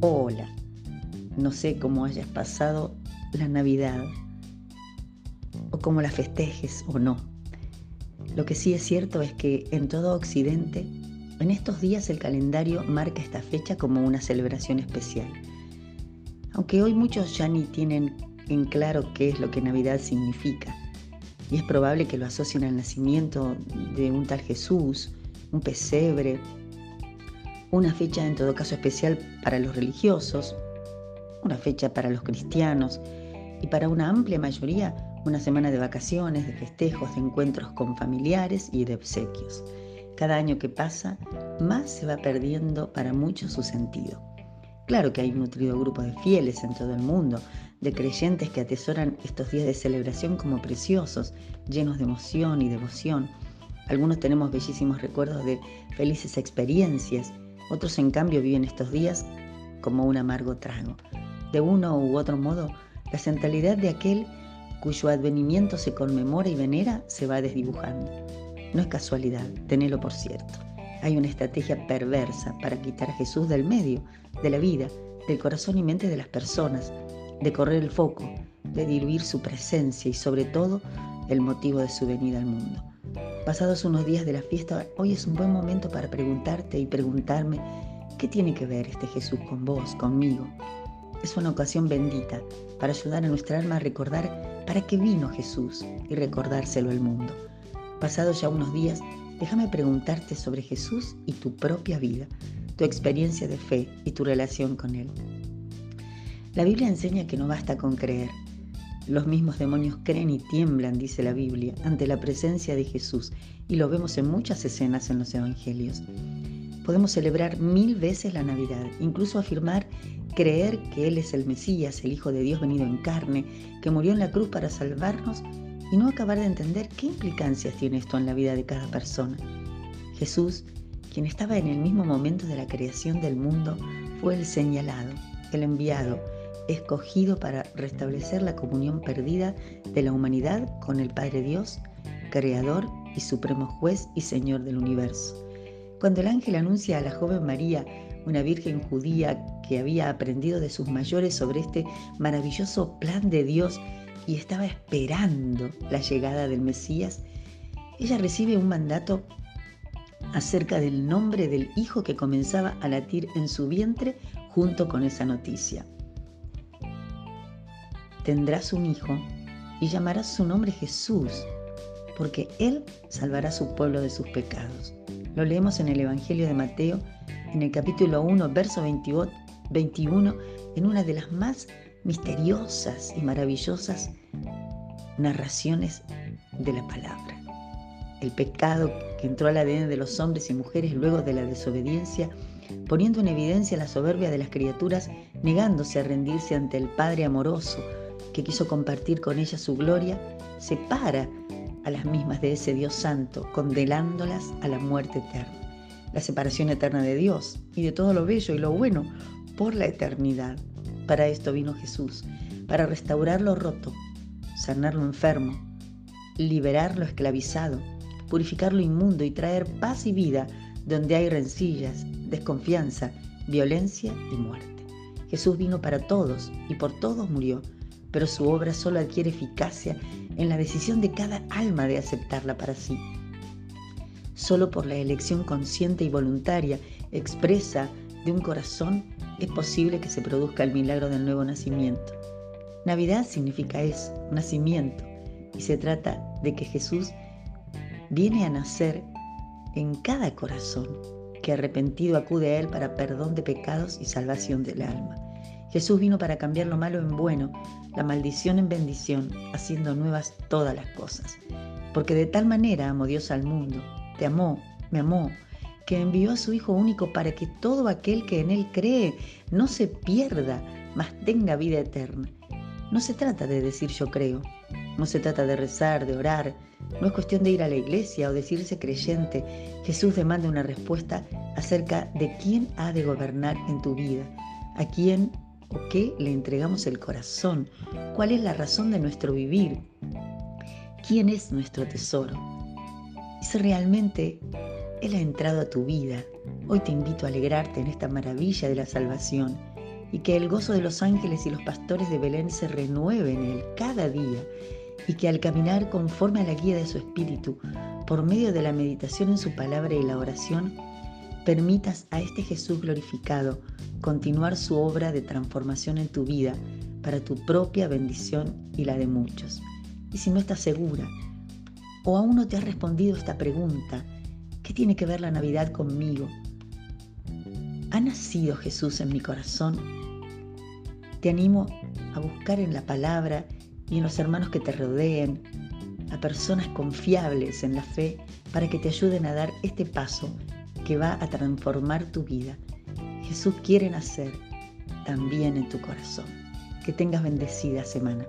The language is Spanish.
Hola, no sé cómo hayas pasado la Navidad o cómo la festejes o no. Lo que sí es cierto es que en todo Occidente, en estos días el calendario marca esta fecha como una celebración especial. Aunque hoy muchos ya ni tienen en claro qué es lo que Navidad significa. Y es probable que lo asocien al nacimiento de un tal Jesús, un pesebre, una fecha en todo caso especial para los religiosos, una fecha para los cristianos y para una amplia mayoría una semana de vacaciones, de festejos, de encuentros con familiares y de obsequios. Cada año que pasa, más se va perdiendo para muchos su sentido. Claro que hay un nutrido grupo de fieles en todo el mundo, de creyentes que atesoran estos días de celebración como preciosos, llenos de emoción y devoción. Algunos tenemos bellísimos recuerdos de felices experiencias, otros en cambio viven estos días como un amargo trago. De uno u otro modo, la centralidad de aquel cuyo advenimiento se conmemora y venera se va desdibujando. No es casualidad, tenelo por cierto. Hay una estrategia perversa para quitar a Jesús del medio, de la vida, del corazón y mente de las personas, de correr el foco, de diluir su presencia y sobre todo el motivo de su venida al mundo. Pasados unos días de la fiesta, hoy es un buen momento para preguntarte y preguntarme, ¿qué tiene que ver este Jesús con vos, conmigo? Es una ocasión bendita para ayudar a nuestra alma a recordar para qué vino Jesús y recordárselo al mundo. Pasados ya unos días, déjame preguntarte sobre Jesús y tu propia vida, tu experiencia de fe y tu relación con Él. La Biblia enseña que no basta con creer. Los mismos demonios creen y tiemblan, dice la Biblia, ante la presencia de Jesús, y lo vemos en muchas escenas en los Evangelios. Podemos celebrar mil veces la Navidad, incluso afirmar creer que Él es el Mesías, el Hijo de Dios venido en carne, que murió en la cruz para salvarnos y no acabar de entender qué implicancias tiene esto en la vida de cada persona. Jesús, quien estaba en el mismo momento de la creación del mundo, fue el señalado, el enviado, escogido para restablecer la comunión perdida de la humanidad con el Padre Dios, Creador y Supremo Juez y Señor del universo. Cuando el ángel anuncia a la joven María una virgen judía que había aprendido de sus mayores sobre este maravilloso plan de Dios y estaba esperando la llegada del Mesías, ella recibe un mandato acerca del nombre del hijo que comenzaba a latir en su vientre junto con esa noticia. Tendrás un hijo y llamarás su nombre Jesús, porque él salvará a su pueblo de sus pecados. Lo leemos en el Evangelio de Mateo en el capítulo 1, verso 21, en una de las más misteriosas y maravillosas narraciones de la palabra. El pecado que entró al ADN de los hombres y mujeres luego de la desobediencia, poniendo en evidencia la soberbia de las criaturas, negándose a rendirse ante el Padre amoroso que quiso compartir con ella su gloria, separa a las mismas de ese Dios santo, condenándolas a la muerte eterna la separación eterna de Dios y de todo lo bello y lo bueno por la eternidad. Para esto vino Jesús, para restaurar lo roto, sanar lo enfermo, liberar lo esclavizado, purificar lo inmundo y traer paz y vida donde hay rencillas, desconfianza, violencia y muerte. Jesús vino para todos y por todos murió, pero su obra solo adquiere eficacia en la decisión de cada alma de aceptarla para sí Solo por la elección consciente y voluntaria expresa de un corazón es posible que se produzca el milagro del nuevo nacimiento. Navidad significa eso, nacimiento, y se trata de que Jesús viene a nacer en cada corazón que arrepentido acude a Él para perdón de pecados y salvación del alma. Jesús vino para cambiar lo malo en bueno, la maldición en bendición, haciendo nuevas todas las cosas. Porque de tal manera amó Dios al mundo te amó, me amó, que envió a su Hijo único para que todo aquel que en Él cree no se pierda, mas tenga vida eterna. No se trata de decir yo creo, no se trata de rezar, de orar, no es cuestión de ir a la iglesia o decirse creyente. Jesús demanda una respuesta acerca de quién ha de gobernar en tu vida, a quién o qué le entregamos el corazón, cuál es la razón de nuestro vivir, quién es nuestro tesoro. Si realmente Él ha entrado a tu vida, hoy te invito a alegrarte en esta maravilla de la salvación y que el gozo de los ángeles y los pastores de Belén se renueve en él cada día y que al caminar conforme a la guía de su espíritu, por medio de la meditación en su palabra y la oración, permitas a este Jesús glorificado continuar su obra de transformación en tu vida para tu propia bendición y la de muchos. Y si no estás segura o aún no te has respondido esta pregunta, ¿qué tiene que ver la Navidad conmigo? ¿Ha nacido Jesús en mi corazón? Te animo a buscar en la palabra y en los hermanos que te rodeen, a personas confiables en la fe para que te ayuden a dar este paso que va a transformar tu vida. Jesús quiere nacer también en tu corazón. Que tengas bendecida semana.